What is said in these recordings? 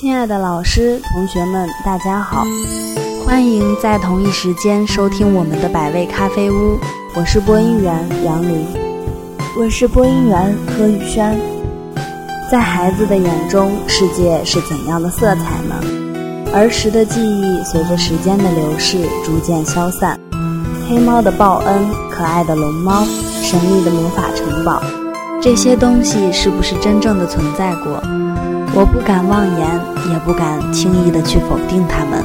亲爱的老师、同学们，大家好！欢迎在同一时间收听我们的百味咖啡屋，我是播音员杨林，我是播音员何宇轩。在孩子的眼中，世界是怎样的色彩呢？儿时的记忆随着时间的流逝逐渐消散，黑猫的报恩、可爱的龙猫、神秘的魔法城堡，这些东西是不是真正的存在过？我不敢妄言，也不敢轻易的去否定他们。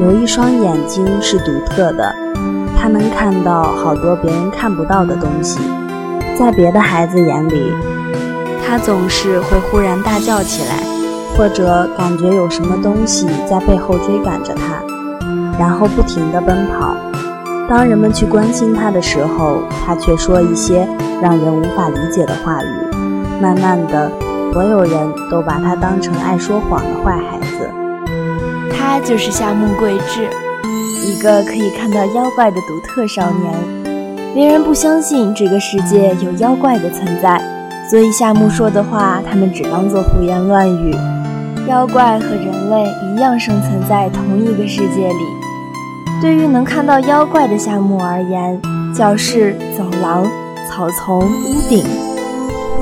有一双眼睛是独特的，它能看到好多别人看不到的东西。在别的孩子眼里，他总是会忽然大叫起来，或者感觉有什么东西在背后追赶着他，然后不停地奔跑。当人们去关心他的时候，他却说一些让人无法理解的话语。慢慢的。所有人都把他当成爱说谎的坏孩子。他就是夏目贵志，一个可以看到妖怪的独特少年。别人不相信这个世界有妖怪的存在，所以夏目说的话，他们只当做胡言乱语。妖怪和人类一样生存在同一个世界里。对于能看到妖怪的夏目而言，教室、走廊、草丛、屋顶，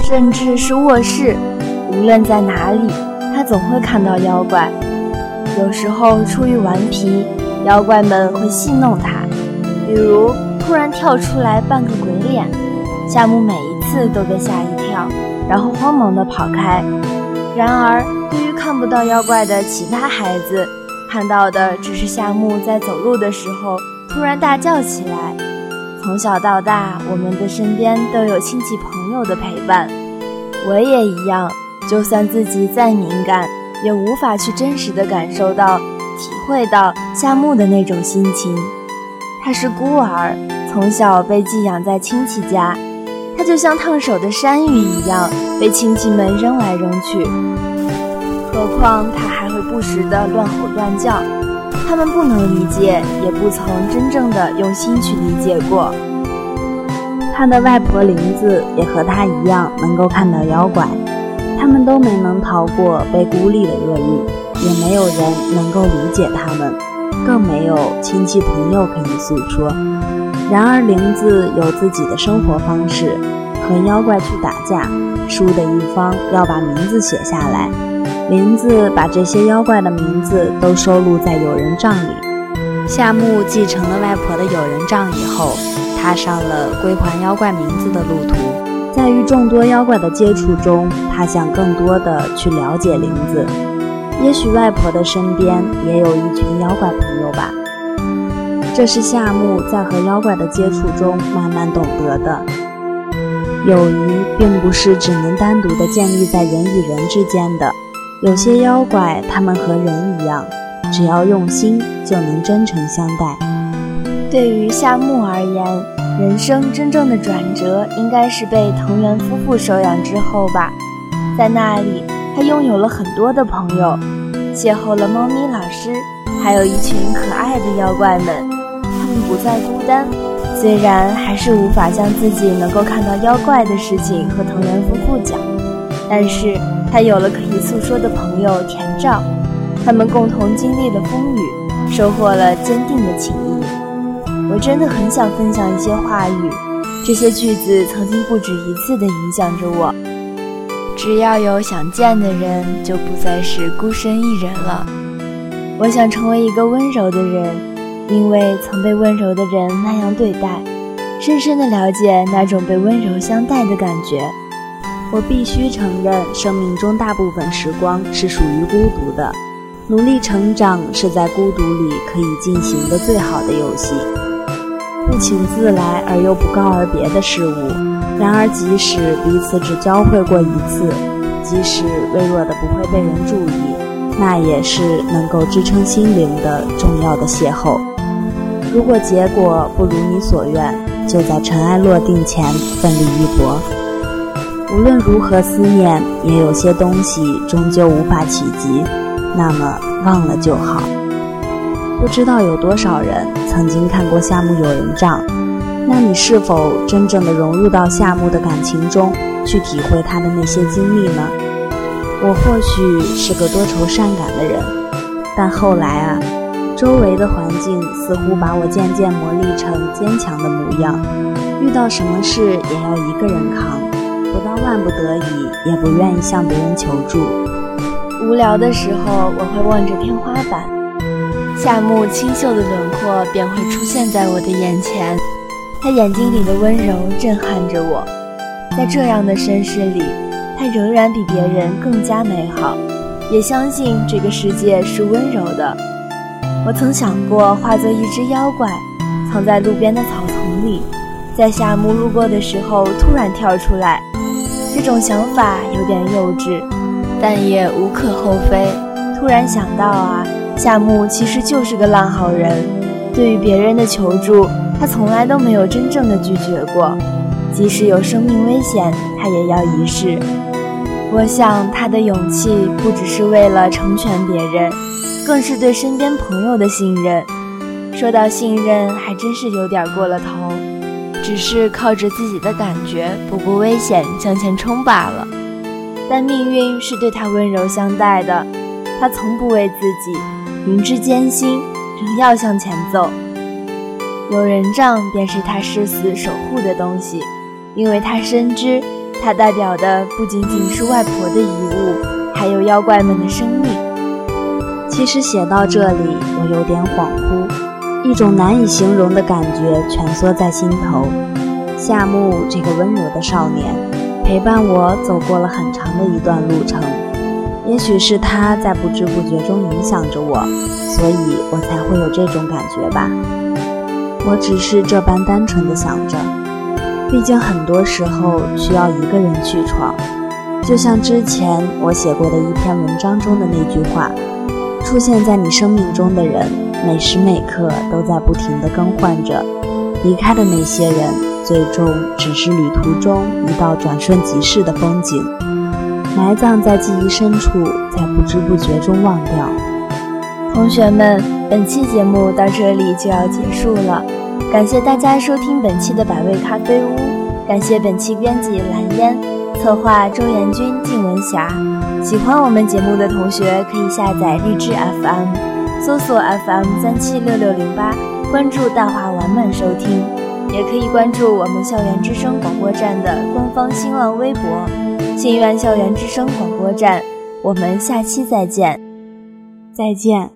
甚至是卧室。无论在哪里，他总会看到妖怪。有时候出于顽皮，妖怪们会戏弄他，比如突然跳出来扮个鬼脸，夏目每一次都被吓一跳，然后慌忙地跑开。然而，对于看不到妖怪的其他孩子，看到的只是夏目在走路的时候突然大叫起来。从小到大，我们的身边都有亲戚朋友的陪伴，我也一样。就算自己再敏感，也无法去真实的感受到、体会到夏目的那种心情。他是孤儿，从小被寄养在亲戚家，他就像烫手的山芋一样，被亲戚们扔来扔去。何况他还会不时的乱吼乱叫，他们不能理解，也不曾真正的用心去理解过。他的外婆林子也和他一样，能够看到妖怪。他们都没能逃过被孤立的厄运，也没有人能够理解他们，更没有亲戚朋友可以诉说。然而林子有自己的生活方式，和妖怪去打架，输的一方要把名字写下来。林子把这些妖怪的名字都收录在友人帐里。夏目继承了外婆的友人帐以后，踏上了归还妖怪名字的路途。在与众多妖怪的接触中，他想更多的去了解林子。也许外婆的身边也有一群妖怪朋友吧。这是夏目在和妖怪的接触中慢慢懂得的。友谊并不是只能单独的建立在人与人之间的。有些妖怪，他们和人一样，只要用心，就能真诚相待。对于夏目而言。人生真正的转折，应该是被藤原夫妇收养之后吧。在那里，他拥有了很多的朋友，邂逅了猫咪老师，还有一群可爱的妖怪们。他们不再孤单，虽然还是无法将自己能够看到妖怪的事情和藤原夫妇讲，但是他有了可以诉说的朋友田照，他们共同经历了风雨，收获了坚定的情谊。我真的很想分享一些话语，这些句子曾经不止一次地影响着我。只要有想见的人，就不再是孤身一人了。我想成为一个温柔的人，因为曾被温柔的人那样对待，深深地了解那种被温柔相待的感觉。我必须承认，生命中大部分时光是属于孤独的。努力成长是在孤独里可以进行的最好的游戏。不请自来而又不告而别的事物，然而即使彼此只交汇过一次，即使微弱的不会被人注意，那也是能够支撑心灵的重要的邂逅。如果结果不如你所愿，就在尘埃落定前奋力一搏。无论如何思念，也有些东西终究无法企及，那么忘了就好。不知道有多少人曾经看过夏目友人帐，那你是否真正的融入到夏目的感情中，去体会他的那些经历呢？我或许是个多愁善感的人，但后来啊，周围的环境似乎把我渐渐磨砺成坚强的模样。遇到什么事也要一个人扛，不到万不得已也不愿意向别人求助。无聊的时候，我会望着天花板，夏木清秀的轮廓便会出现在我的眼前，他眼睛里的温柔震撼着我。在这样的身世里。他仍然比别人更加美好，也相信这个世界是温柔的。我曾想过化作一只妖怪，藏在路边的草丛里，在夏木路过的时候突然跳出来。这种想法有点幼稚，但也无可厚非。突然想到啊，夏木其实就是个烂好人，对于别人的求助，他从来都没有真正的拒绝过。即使有生命危险，他也要一试。我想他的勇气不只是为了成全别人，更是对身边朋友的信任。说到信任，还真是有点过了头，只是靠着自己的感觉，不顾危险向前冲罢了。但命运是对他温柔相待的，他从不为自己，明知艰辛，仍要向前走。有人杖便是他誓死守护的东西。因为他深知，它代表的不仅仅是外婆的遗物，还有妖怪们的生命。其实写到这里，我有点恍惚，一种难以形容的感觉蜷缩在心头。夏木这个温柔的少年，陪伴我走过了很长的一段路程。也许是他在不知不觉中影响着我，所以我才会有这种感觉吧。我只是这般单纯的想着。毕竟很多时候需要一个人去闯，就像之前我写过的一篇文章中的那句话：“出现在你生命中的人，每时每刻都在不停地更换着；离开的那些人，最终只是旅途中一道转瞬即逝的风景，埋葬在记忆深处，在不知不觉中忘掉。”同学们，本期节目到这里就要结束了。感谢大家收听本期的百味咖啡屋，感谢本期编辑蓝烟，策划周延军、靳文霞。喜欢我们节目的同学可以下载荔枝 FM，搜索 FM 三七六六零八，关注大话完满收听。也可以关注我们校园之声广播站的官方新浪微博“信愿校园之声广播站”。我们下期再见，再见。